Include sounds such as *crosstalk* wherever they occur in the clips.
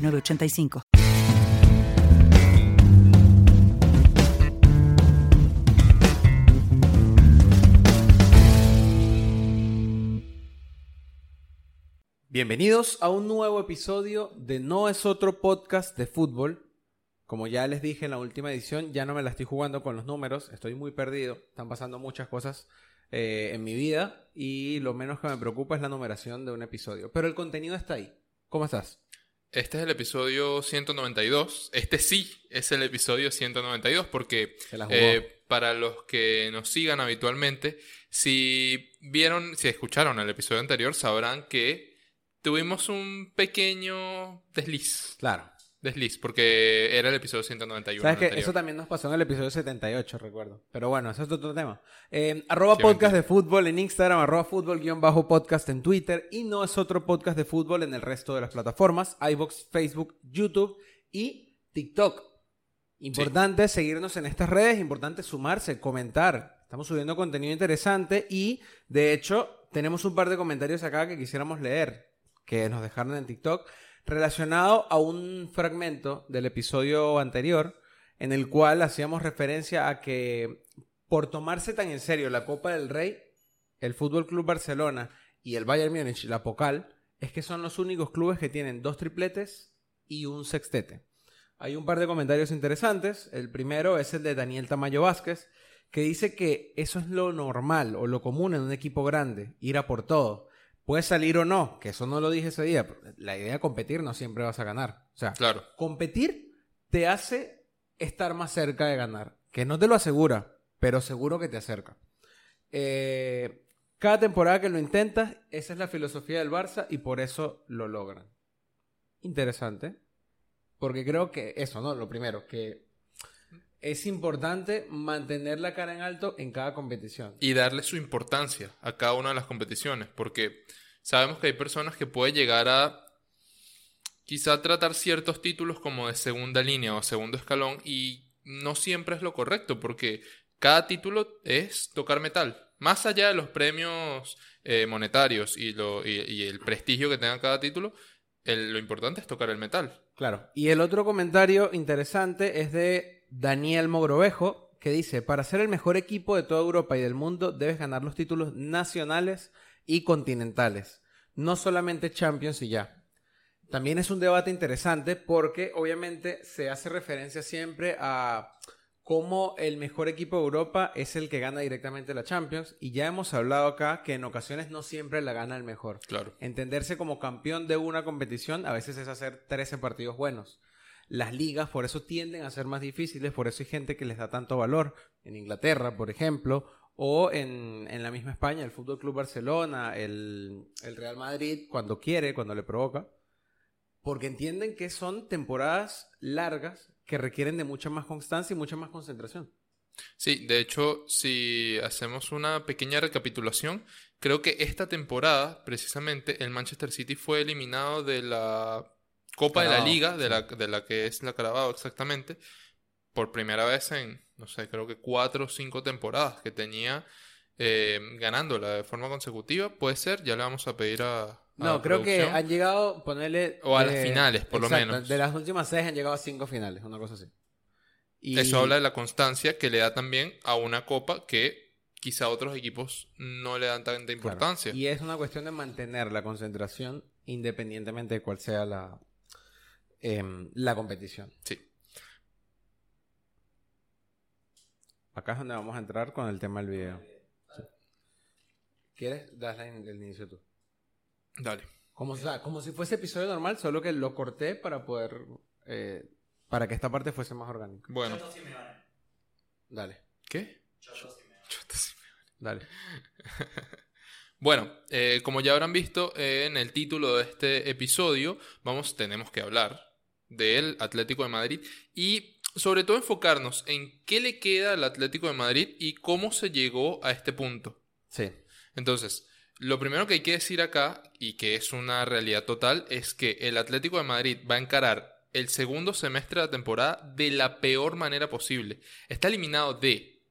906985. Bienvenidos a un nuevo episodio de No es otro podcast de fútbol. Como ya les dije en la última edición, ya no me la estoy jugando con los números, estoy muy perdido, están pasando muchas cosas eh, en mi vida y lo menos que me preocupa es la numeración de un episodio. Pero el contenido está ahí. ¿Cómo estás? Este es el episodio 192. Este sí es el episodio 192 porque eh, para los que nos sigan habitualmente, si vieron, si escucharon el episodio anterior, sabrán que tuvimos un pequeño desliz. Claro desliz, porque era el episodio 191. ¿Sabes que Eso también nos pasó en el episodio 78, recuerdo. Pero bueno, eso es otro tema. Eh, arroba podcast de fútbol en Instagram, arroba fútbol-podcast en Twitter y no es otro podcast de fútbol en el resto de las plataformas, iBox, Facebook, YouTube y TikTok. Importante seguirnos en estas redes, importante sumarse, comentar. Estamos subiendo contenido interesante y, de hecho, tenemos un par de comentarios acá que quisiéramos leer, que nos dejaron en TikTok relacionado a un fragmento del episodio anterior en el cual hacíamos referencia a que por tomarse tan en serio la Copa del Rey, el Fútbol Club Barcelona y el Bayern Múnich, la Pocal, es que son los únicos clubes que tienen dos tripletes y un sextete. Hay un par de comentarios interesantes. El primero es el de Daniel Tamayo Vázquez, que dice que eso es lo normal o lo común en un equipo grande, ir a por todo. Puede salir o no, que eso no lo dije ese día. La idea de competir no siempre vas a ganar. O sea, claro. competir te hace estar más cerca de ganar. Que no te lo asegura, pero seguro que te acerca. Eh, cada temporada que lo intentas, esa es la filosofía del Barça y por eso lo logran. Interesante. Porque creo que eso, ¿no? Lo primero, que es importante mantener la cara en alto en cada competición. Y darle su importancia a cada una de las competiciones, porque sabemos que hay personas que pueden llegar a quizá tratar ciertos títulos como de segunda línea o segundo escalón y no siempre es lo correcto, porque cada título es tocar metal. Más allá de los premios eh, monetarios y, lo, y, el prestigio que tenga cada título, lo importante es tocar el metal. Claro. Y el otro comentario interesante es de Daniel Mogrovejo, que dice, para ser el mejor equipo de toda Europa y del mundo debes ganar los títulos nacionales y continentales, no solamente Champions y ya. También es un debate interesante porque obviamente se hace referencia siempre a cómo el mejor equipo de Europa es el que gana directamente la Champions y ya hemos hablado acá que en ocasiones no siempre la gana el mejor. Claro. Entenderse como campeón de una competición a veces es hacer 13 partidos buenos las ligas por eso tienden a ser más difíciles, por eso hay gente que les da tanto valor. En Inglaterra, por ejemplo, o en, la misma España, el Fútbol Club Barcelona, el, el, Real Madrid, cuando quiere, cuando le provoca, porque entienden que son temporadas largas que requieren de mucha más constancia y mucha más concentración. Sí, de hecho, si hacemos una pequeña recapitulación, creo que esta temporada, precisamente, el Manchester City fue eliminado de la Copa de la Liga, de la, de la que es la Carabao exactamente, por primera vez en, no sé, creo que cuatro o cinco temporadas que tenía eh, ganándola de forma consecutiva. Puede ser, ya le vamos a pedir a. no, creo que han llegado, ponerle. O a las finales, por lo menos. De las últimas seis han llegado a cinco finales, una cosa así. Y... Eso habla de la constancia que le da también a una copa que quizá otros equipos no le dan tanta importancia. Y es una cuestión de mantener la concentración independientemente de cuál sea la, Em, la competición. Sí. Acá es donde vamos a entrar con el tema del video. ¿Quieres? Dale el inicio tú. Dale. Como, como si fuese episodio normal, solo que lo corté para poder. Eh, para que esta parte fuese más orgánica. Bueno. Dale. ¿Qué? Dale. *laughs* bueno, eh, como ya habrán visto eh, en el título de este episodio, vamos, tenemos que hablar del Atlético de Madrid y sobre todo enfocarnos en qué le queda al Atlético de Madrid y cómo se llegó a este punto. Sí. Entonces, lo primero que hay que decir acá, y que es una realidad total, es que el Atlético de Madrid va a encarar el segundo semestre de la temporada de la peor manera posible. Está eliminado de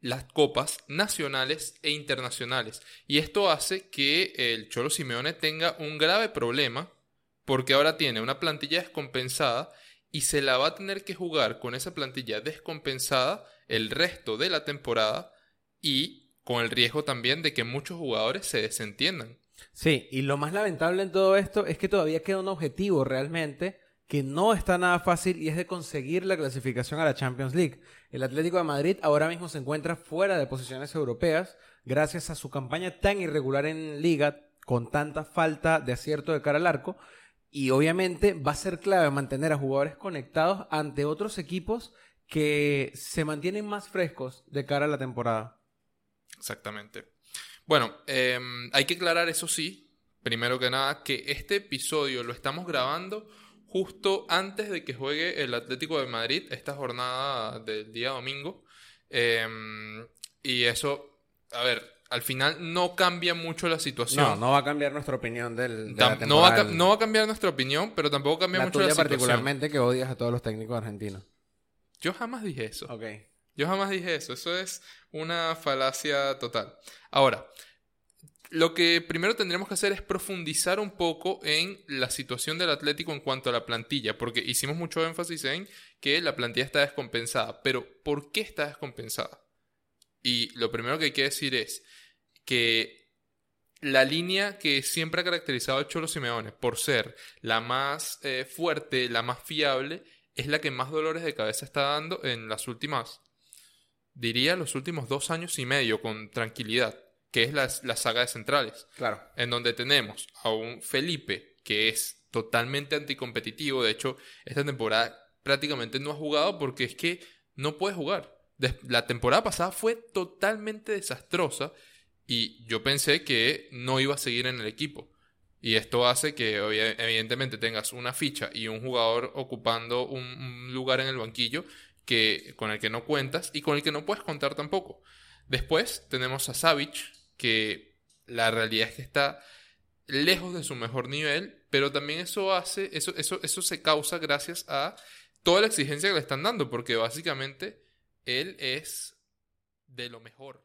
las copas nacionales e internacionales. Y esto hace que el Cholo Simeone tenga un grave problema porque ahora tiene una plantilla descompensada y se la va a tener que jugar con esa plantilla descompensada el resto de la temporada y con el riesgo también de que muchos jugadores se desentiendan. Sí, y lo más lamentable en todo esto es que todavía queda un objetivo realmente que no está nada fácil y es de conseguir la clasificación a la Champions League. El Atlético de Madrid ahora mismo se encuentra fuera de posiciones europeas gracias a su campaña tan irregular en liga con tanta falta de acierto de cara al arco y obviamente va a ser clave mantener a jugadores conectados ante otros equipos que se mantienen más frescos de cara a la temporada. Exactamente. Bueno, em, hay que aclarar eso sí, primero que nada, que este episodio lo estamos grabando justo antes de que juegue el Atlético de Madrid esta jornada del día domingo. Em, y eso, a ver, al final no cambia mucho la situación. No, no va a cambiar nuestra opinión del, de la no, va a, no va a cambiar nuestra opinión, pero tampoco cambia mucho la situación. particularmente que odias a todos los técnicos argentinos. Yo jamás dije eso. Ok. Yo jamás dije eso. Eso es una falacia total. Ahora, lo que primero tendríamos que hacer es profundizar un poco en la situación del Atlético en cuanto a la plantilla, porque hicimos mucho énfasis en que la plantilla está descompensada. Pero, ¿por qué está descompensada? Y lo primero que hay que decir es que la línea que siempre ha caracterizado a Cholo Simeone por ser la más eh, fuerte, la más fiable, es la que más dolores de cabeza está dando en las últimas, diría, los últimos dos años y medio con tranquilidad, que es la, la saga de centrales. Claro. En donde tenemos a un Felipe que es totalmente anticompetitivo, de hecho, esta temporada prácticamente no ha jugado porque es que no puede jugar la temporada pasada fue totalmente desastrosa y yo pensé que no iba a seguir en el equipo. Y esto hace que evidentemente tengas una ficha y un jugador ocupando un, lugar en el banquillo que, con el que no cuentas y con el que no puedes contar tampoco. Después tenemos a Savic, que la realidad es que está lejos de su mejor nivel, pero también eso hace, eso, eso, eso se causa gracias a toda la exigencia que le están dando, porque básicamente él es de lo mejor.